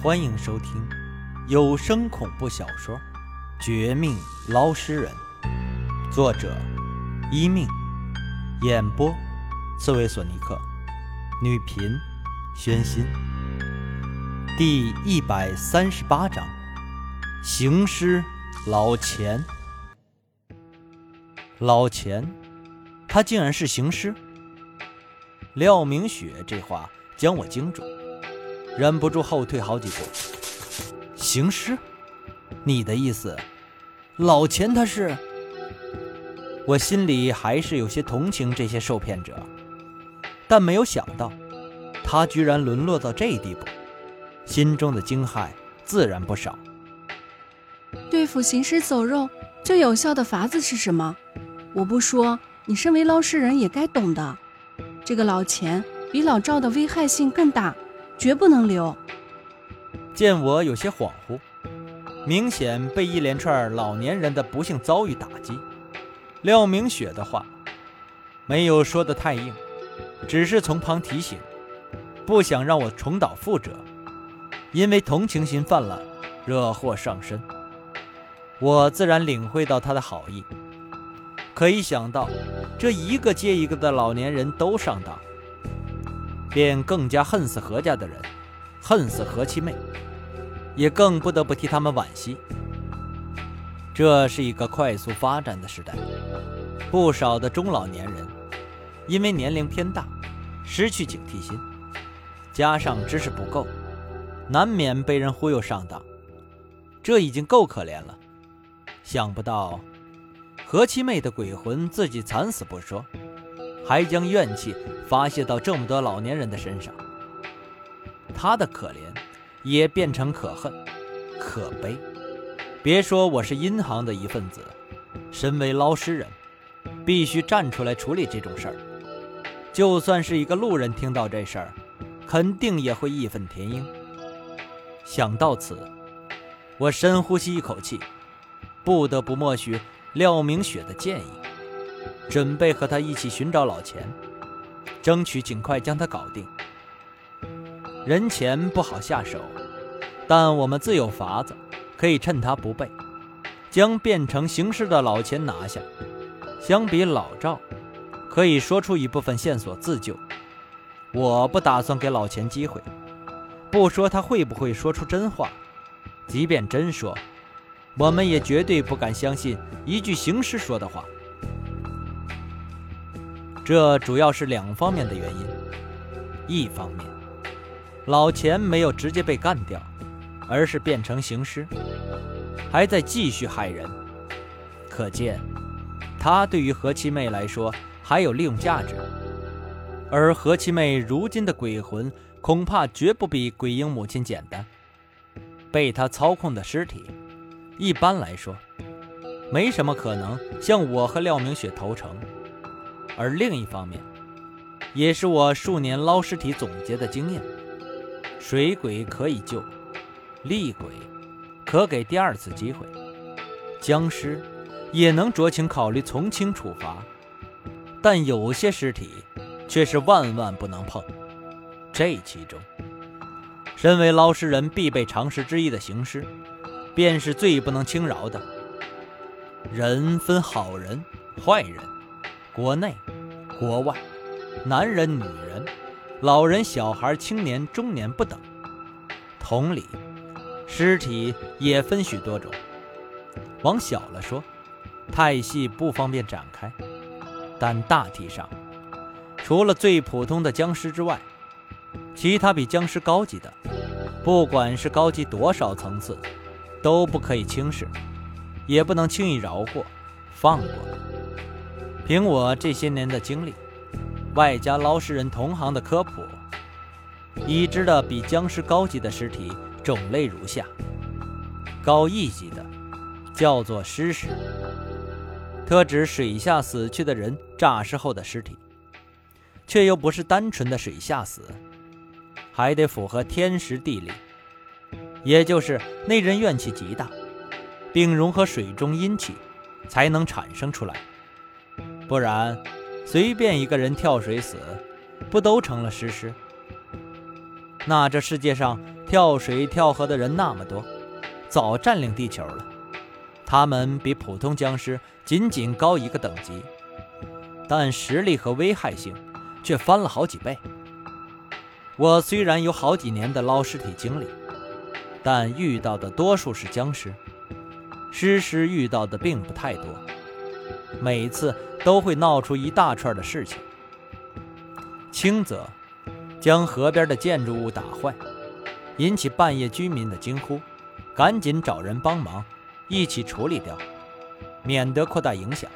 欢迎收听有声恐怖小说《绝命捞尸人》，作者：一命，演播：刺猬索尼克，女频：宣心。第一百三十八章：行尸老钱。老钱，他竟然是行尸。廖明雪这话将我惊住。忍不住后退好几步。行尸？你的意思，老钱他是？我心里还是有些同情这些受骗者，但没有想到，他居然沦落到这地步，心中的惊骇自然不少。对付行尸走肉，最有效的法子是什么？我不说，你身为捞尸人也该懂的。这个老钱比老赵的危害性更大。绝不能留。见我有些恍惚，明显被一连串老年人的不幸遭遇打击。廖明雪的话没有说的太硬，只是从旁提醒，不想让我重蹈覆辙。因为同情心泛滥，惹祸上身。我自然领会到他的好意，可一想到这一个接一个的老年人都上当。便更加恨死何家的人，恨死何七妹，也更不得不替他们惋惜。这是一个快速发展的时代，不少的中老年人因为年龄偏大，失去警惕心，加上知识不够，难免被人忽悠上当。这已经够可怜了，想不到何七妹的鬼魂自己惨死不说。还将怨气发泄到这么多老年人的身上，他的可怜也变成可恨、可悲。别说我是银行的一份子，身为捞尸人，必须站出来处理这种事儿。就算是一个路人听到这事儿，肯定也会义愤填膺。想到此，我深呼吸一口气，不得不默许廖明雪的建议。准备和他一起寻找老钱，争取尽快将他搞定。人前不好下手，但我们自有法子，可以趁他不备，将变成行尸的老钱拿下。相比老赵，可以说出一部分线索自救。我不打算给老钱机会，不说他会不会说出真话，即便真说，我们也绝对不敢相信一句行尸说的话。这主要是两方面的原因。一方面，老钱没有直接被干掉，而是变成行尸，还在继续害人，可见他对于何七妹来说还有利用价值。而何七妹如今的鬼魂恐怕绝不比鬼婴母亲简单，被他操控的尸体，一般来说，没什么可能向我和廖明雪投诚。而另一方面，也是我数年捞尸体总结的经验：水鬼可以救，厉鬼可给第二次机会，僵尸也能酌情考虑从轻处罚，但有些尸体却是万万不能碰。这其中，身为捞尸人必备常识之一的行尸，便是最不能轻饶的。人分好人、坏人。国内、国外，男人、女人、老人、小孩、青年、中年不等。同理，尸体也分许多种。往小了说，太细不方便展开，但大体上，除了最普通的僵尸之外，其他比僵尸高级的，不管是高级多少层次，都不可以轻视，也不能轻易饶过、放过。凭我这些年的经历，外加捞尸人同行的科普，已知的比僵尸高级的尸体种类如下：高一级的叫做尸尸，特指水下死去的人诈尸后的尸体，却又不是单纯的水下死，还得符合天时地利，也就是那人怨气极大，并融合水中阴气，才能产生出来。不然，随便一个人跳水死，不都成了尸尸？那这世界上跳水跳河的人那么多，早占领地球了。他们比普通僵尸仅仅高一个等级，但实力和危害性却翻了好几倍。我虽然有好几年的捞尸体经历，但遇到的多数是僵尸，尸尸遇到的并不太多，每次都会闹出一大串的事情。轻则将河边的建筑物打坏，引起半夜居民的惊呼，赶紧找人帮忙。一起处理掉，免得扩大影响。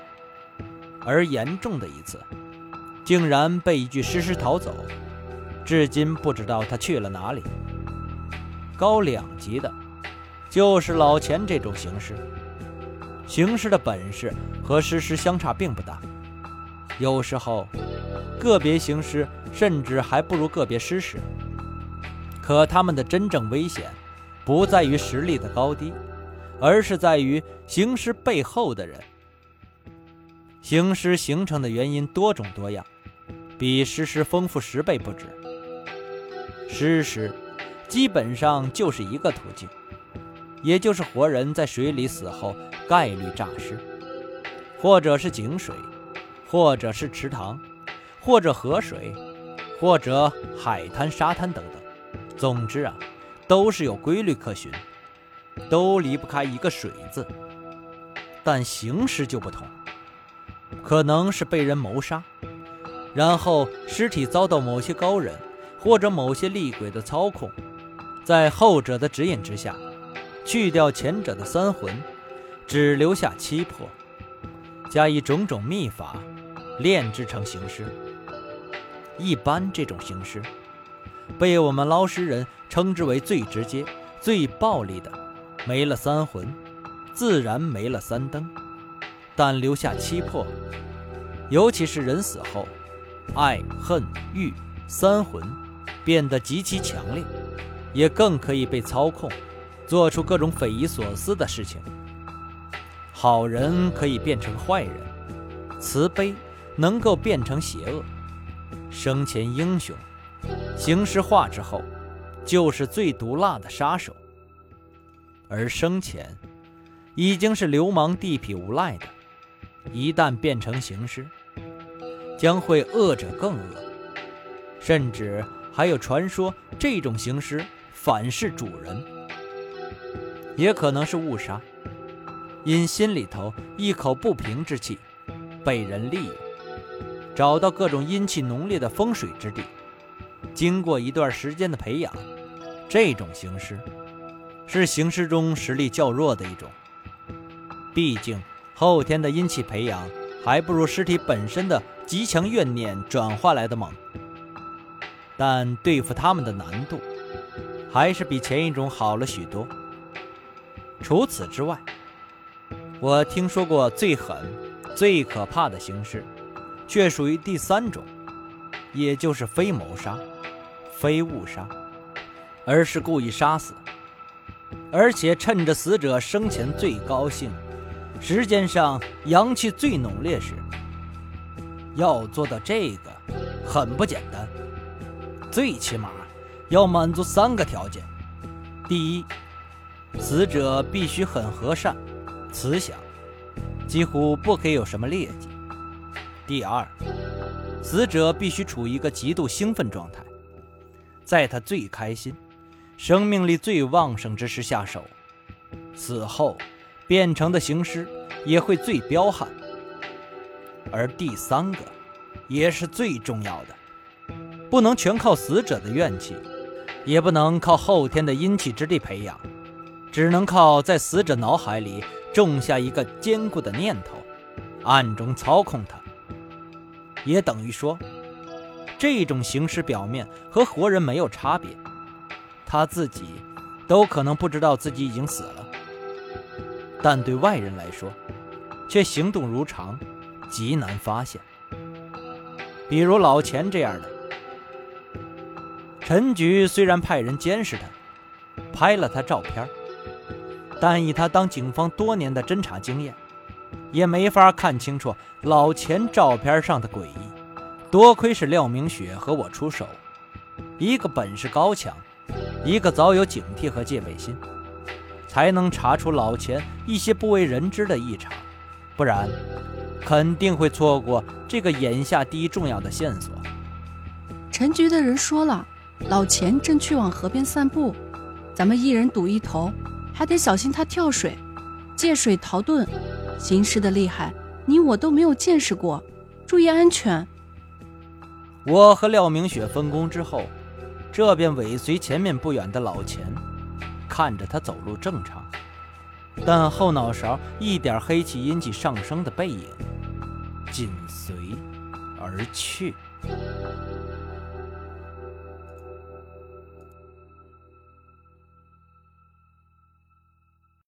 而严重的一次，竟然被一具尸尸逃走，至今不知道他去了哪里。高两级的，就是老钱这种形式，形式的本事和尸尸相差并不大，有时候个别行尸甚至还不如个别尸尸。可他们的真正危险，不在于实力的高低。而是在于行尸背后的人。行尸形成的原因多种多样，比尸尸丰富十倍不止。尸尸基本上就是一个途径，也就是活人在水里死后概率诈尸，或者是井水，或者是池塘，或者河水，或者海滩、沙滩等等。总之啊，都是有规律可循。都离不开一个“水”字，但行尸就不同，可能是被人谋杀，然后尸体遭到某些高人或者某些厉鬼的操控，在后者的指引之下，去掉前者的三魂，只留下七魄，加以种种秘法炼制成行尸。一般这种行尸，被我们捞尸人称之为最直接、最暴力的。没了三魂，自然没了三灯，但留下七魄。尤其是人死后，爱恨欲三魂变得极其强烈，也更可以被操控，做出各种匪夷所思的事情。好人可以变成坏人，慈悲能够变成邪恶，生前英雄，行尸化之后，就是最毒辣的杀手。而生前已经是流氓地痞无赖的，一旦变成行尸，将会恶者更恶，甚至还有传说这种行尸反噬主人，也可能是误杀，因心里头一口不平之气，被人利用，找到各种阴气浓烈的风水之地，经过一段时间的培养，这种行尸。是行尸中实力较弱的一种，毕竟后天的阴气培养还不如尸体本身的极强怨念转化来的猛。但对付他们的难度，还是比前一种好了许多。除此之外，我听说过最狠、最可怕的形式，却属于第三种，也就是非谋杀、非误杀，而是故意杀死。而且趁着死者生前最高兴、时间上阳气最浓烈时，要做到这个很不简单。最起码要满足三个条件：第一，死者必须很和善、慈祥，几乎不可以有什么劣迹；第二，死者必须处于一个极度兴奋状态，在他最开心。生命力最旺盛之时下手，死后变成的行尸也会最彪悍。而第三个，也是最重要的，不能全靠死者的怨气，也不能靠后天的阴气之力培养，只能靠在死者脑海里种下一个坚固的念头，暗中操控他。也等于说，这种形式表面和活人没有差别。他自己都可能不知道自己已经死了，但对外人来说，却行动如常，极难发现。比如老钱这样的，陈局虽然派人监视他，拍了他照片，但以他当警方多年的侦查经验，也没法看清楚老钱照片上的诡异。多亏是廖明雪和我出手。一个本事高强，一个早有警惕和戒备心，才能查出老钱一些不为人知的异常，不然肯定会错过这个眼下第一重要的线索。陈局的人说了，老钱正去往河边散步，咱们一人赌一头，还得小心他跳水、借水逃遁。行尸的厉害，你我都没有见识过，注意安全。我和廖明雪分工之后，这便尾随前面不远的老钱，看着他走路正常，但后脑勺一点黑气阴气上升的背影，紧随而去。